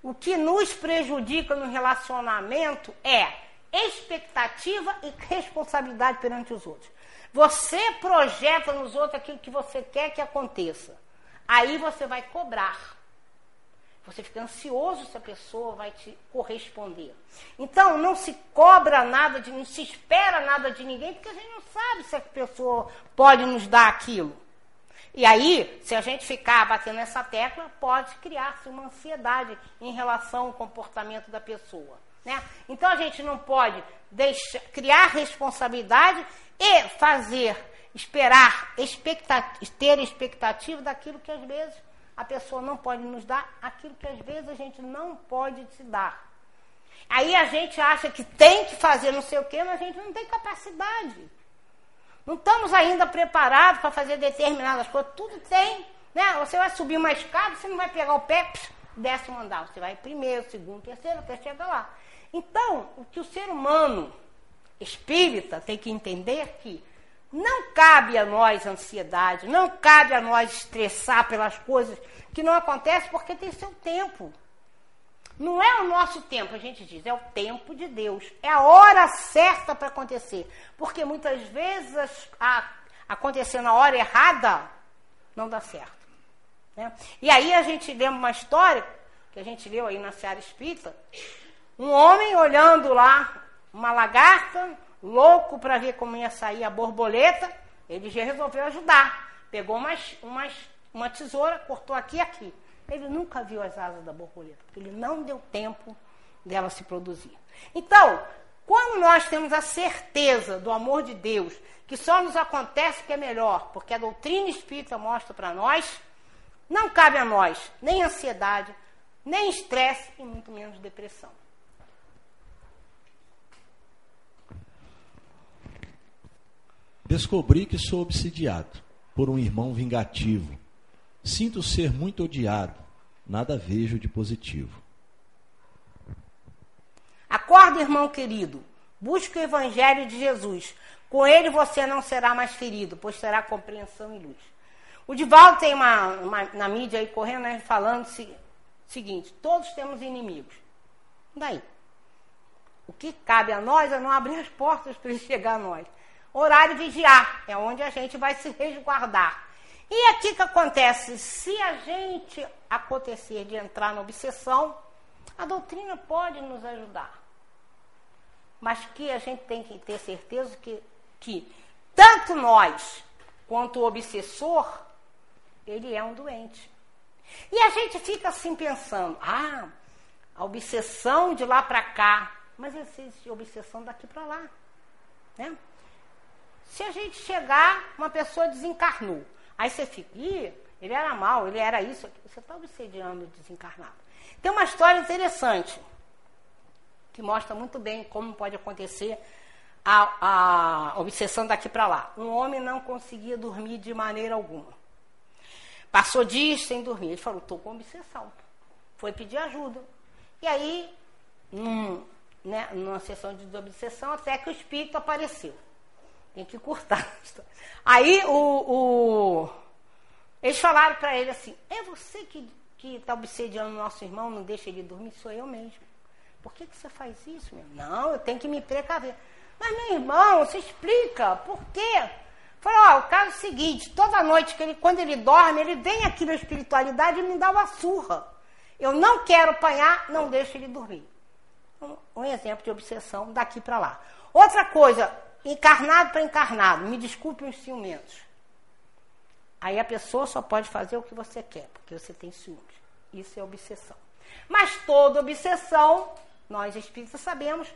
o que nos prejudica no relacionamento é expectativa e responsabilidade perante os outros. Você projeta nos outros aquilo que você quer que aconteça. Aí você vai cobrar. Você fica ansioso se a pessoa vai te corresponder. Então, não se cobra nada, de, não se espera nada de ninguém, porque a gente não sabe se a pessoa pode nos dar aquilo. E aí, se a gente ficar batendo nessa tecla, pode criar-se uma ansiedade em relação ao comportamento da pessoa. Né? Então a gente não pode deixar, criar responsabilidade e fazer, esperar, expectativa, ter expectativa daquilo que às vezes a pessoa não pode nos dar, aquilo que às vezes a gente não pode se dar. Aí a gente acha que tem que fazer não sei o quê, mas a gente não tem capacidade. Não estamos ainda preparados para fazer determinadas coisas. Tudo tem. Né? Você vai subir uma escada, você não vai pegar o pé, desce um andar. Você vai primeiro, segundo, terceiro, até chegar lá. Então, o que o ser humano espírita tem que entender é que não cabe a nós ansiedade, não cabe a nós estressar pelas coisas que não acontecem porque tem seu tempo. Não é o nosso tempo, a gente diz, é o tempo de Deus. É a hora certa para acontecer. Porque muitas vezes a, acontecer na hora errada não dá certo. Né? E aí a gente lembra uma história que a gente leu aí na Seara Espírita, um homem olhando lá uma lagarta, louco para ver como ia sair a borboleta, ele já resolveu ajudar. Pegou umas, umas, uma tesoura, cortou aqui e aqui. Ele nunca viu as asas da borboleta, porque ele não deu tempo dela se produzir. Então, quando nós temos a certeza do amor de Deus, que só nos acontece que é melhor, porque a doutrina espírita mostra para nós, não cabe a nós nem ansiedade, nem estresse e muito menos depressão. Descobri que sou obsidiado por um irmão vingativo. Sinto ser muito odiado. Nada vejo de positivo. Acorda, irmão querido. Busque o evangelho de Jesus. Com ele você não será mais ferido, pois terá compreensão e luz. O Divaldo tem uma, uma na mídia aí correndo, né, falando o seguinte: todos temos inimigos. Daí. O que cabe a nós é não abrir as portas para ele chegar a nós. E vigiar. É onde a gente vai se resguardar. E aqui que acontece? Se a gente acontecer de entrar na obsessão, a doutrina pode nos ajudar. Mas que a gente tem que ter certeza que, que tanto nós quanto o obsessor, ele é um doente. E a gente fica assim pensando: ah, a obsessão de lá para cá, mas existe obsessão daqui para lá. Né? Se a gente chegar, uma pessoa desencarnou, aí você fica, ih, ele era mal, ele era isso, você está obsediando o desencarnado. Tem uma história interessante que mostra muito bem como pode acontecer a, a obsessão daqui para lá. Um homem não conseguia dormir de maneira alguma. Passou dias sem dormir. Ele falou: estou com obsessão. Foi pedir ajuda. E aí, num, né, numa sessão de obsessão, até que o espírito apareceu. Tem que cortar. Aí o, o eles falaram para ele assim: é você que está obsediando o nosso irmão, não deixa ele dormir? Sou eu mesmo. Por que, que você faz isso, meu? Não, eu tenho que me precaver. Mas, meu irmão, se explica, por quê? Falou, o caso é o seguinte, toda noite, que ele, quando ele dorme, ele vem aqui na espiritualidade e me dá uma surra. Eu não quero apanhar, não deixo ele dormir. Um, um exemplo de obsessão daqui para lá. Outra coisa, encarnado para encarnado, me desculpe os ciumentos. Aí a pessoa só pode fazer o que você quer, porque você tem ciúmes. Isso é obsessão. Mas toda obsessão nós espíritas sabemos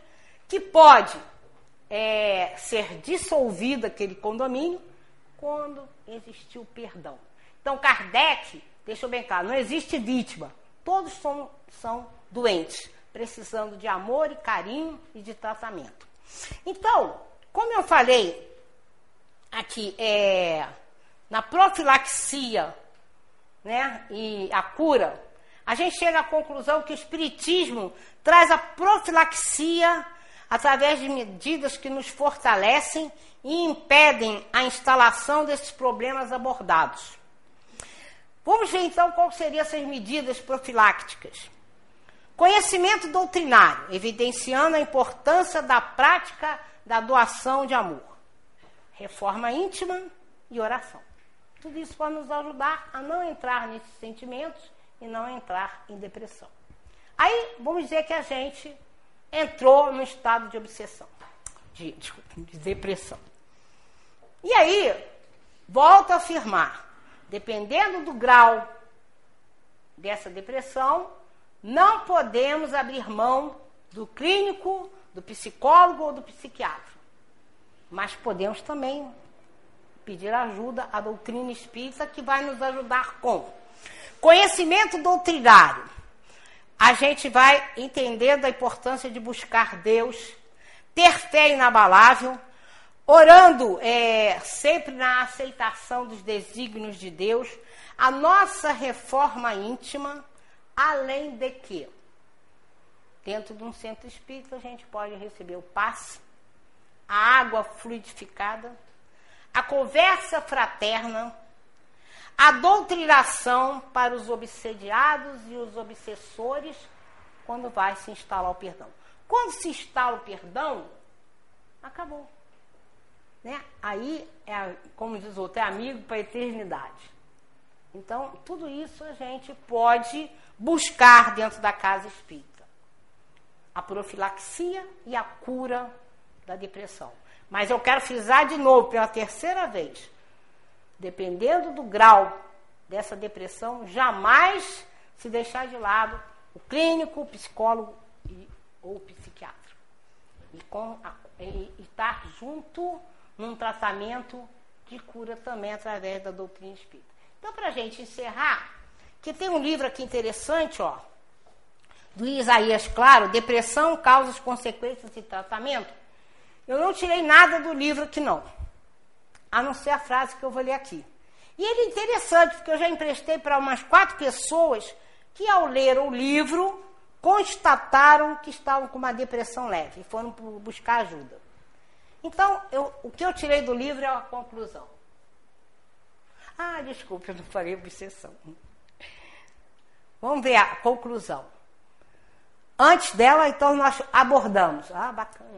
que pode é, ser dissolvido aquele condomínio quando existiu perdão. Então, Kardec deixou bem claro: não existe vítima, todos são, são doentes, precisando de amor e carinho e de tratamento. Então, como eu falei aqui, é, na profilaxia né, e a cura, a gente chega à conclusão que o Espiritismo traz a profilaxia através de medidas que nos fortalecem e impedem a instalação desses problemas abordados. Vamos ver então quais seriam essas medidas profilácticas. Conhecimento doutrinário, evidenciando a importância da prática da doação de amor. Reforma íntima e oração. Tudo isso pode nos ajudar a não entrar nesses sentimentos e não entrar em depressão. Aí, vamos dizer que a gente entrou no estado de obsessão, de, de depressão. E aí, volto a afirmar, dependendo do grau dessa depressão, não podemos abrir mão do clínico, do psicólogo ou do psiquiatra. Mas podemos também pedir ajuda à doutrina espírita que vai nos ajudar com conhecimento doutrinário a gente vai entendendo a importância de buscar Deus, ter fé inabalável, orando é, sempre na aceitação dos desígnios de Deus, a nossa reforma íntima, além de que, dentro de um centro espírita, a gente pode receber o passe, a água fluidificada, a conversa fraterna, a doutrinação para os obsediados e os obsessores quando vai se instalar o perdão. Quando se instala o perdão, acabou. Né? Aí, é, como diz o outro, é amigo para a eternidade. Então, tudo isso a gente pode buscar dentro da casa espírita. A profilaxia e a cura da depressão. Mas eu quero frisar de novo, pela terceira vez, dependendo do grau dessa depressão, jamais se deixar de lado o clínico, o psicólogo e, ou o psiquiatra. E, e estar junto num tratamento de cura também através da doutrina espírita. Então, para a gente encerrar, que tem um livro aqui interessante, ó, do Isaías Claro, Depressão, Causas, Consequências e Tratamento. Eu não tirei nada do livro aqui, não a não ser a frase que eu vou ler aqui. E ele é interessante, porque eu já emprestei para umas quatro pessoas que, ao ler o livro, constataram que estavam com uma depressão leve e foram buscar ajuda. Então, eu, o que eu tirei do livro é a conclusão. Ah, desculpe, eu não falei obsessão. Vamos ver a conclusão. Antes dela, então, nós abordamos. Ah, bacana.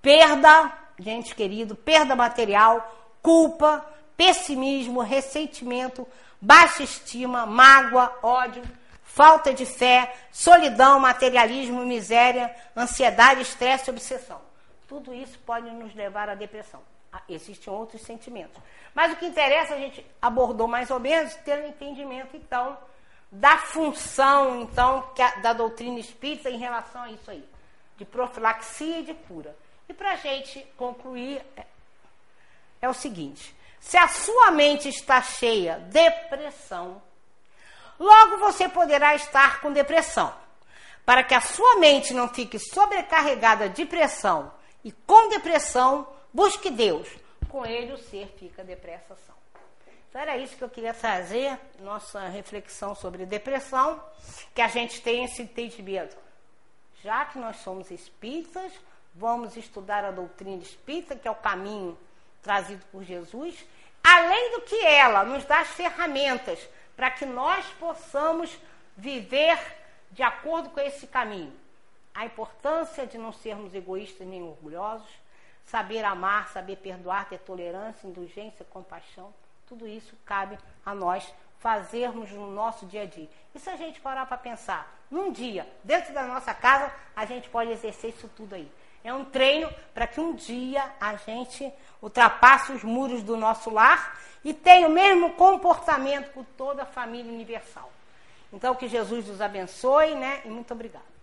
Perda de ente querido, perda material, culpa, pessimismo, ressentimento, baixa estima, mágoa, ódio, falta de fé, solidão, materialismo, miséria, ansiedade, estresse, obsessão. Tudo isso pode nos levar à depressão. Ah, existem outros sentimentos. Mas o que interessa, a gente abordou mais ou menos, ter um entendimento, então, da função, então, a, da doutrina espírita em relação a isso aí, de profilaxia e de cura. E para a gente concluir, é, é o seguinte: se a sua mente está cheia de depressão, logo você poderá estar com depressão. Para que a sua mente não fique sobrecarregada de pressão e com depressão, busque Deus. Com ele o ser fica depressação. Então era isso que eu queria trazer, nossa reflexão sobre depressão, que a gente tem esse entendimento. Já que nós somos espíritas, vamos estudar a doutrina espírita, que é o caminho trazido por Jesus, além do que ela nos dá as ferramentas para que nós possamos viver de acordo com esse caminho. A importância de não sermos egoístas nem orgulhosos, saber amar, saber perdoar, ter tolerância, indulgência, compaixão, tudo isso cabe a nós fazermos no nosso dia a dia. E se a gente parar para pensar, num dia, dentro da nossa casa, a gente pode exercer isso tudo aí. É um treino para que um dia a gente ultrapasse os muros do nosso lar e tenha o mesmo comportamento com toda a família universal. Então, que Jesus nos abençoe, né? E muito obrigada.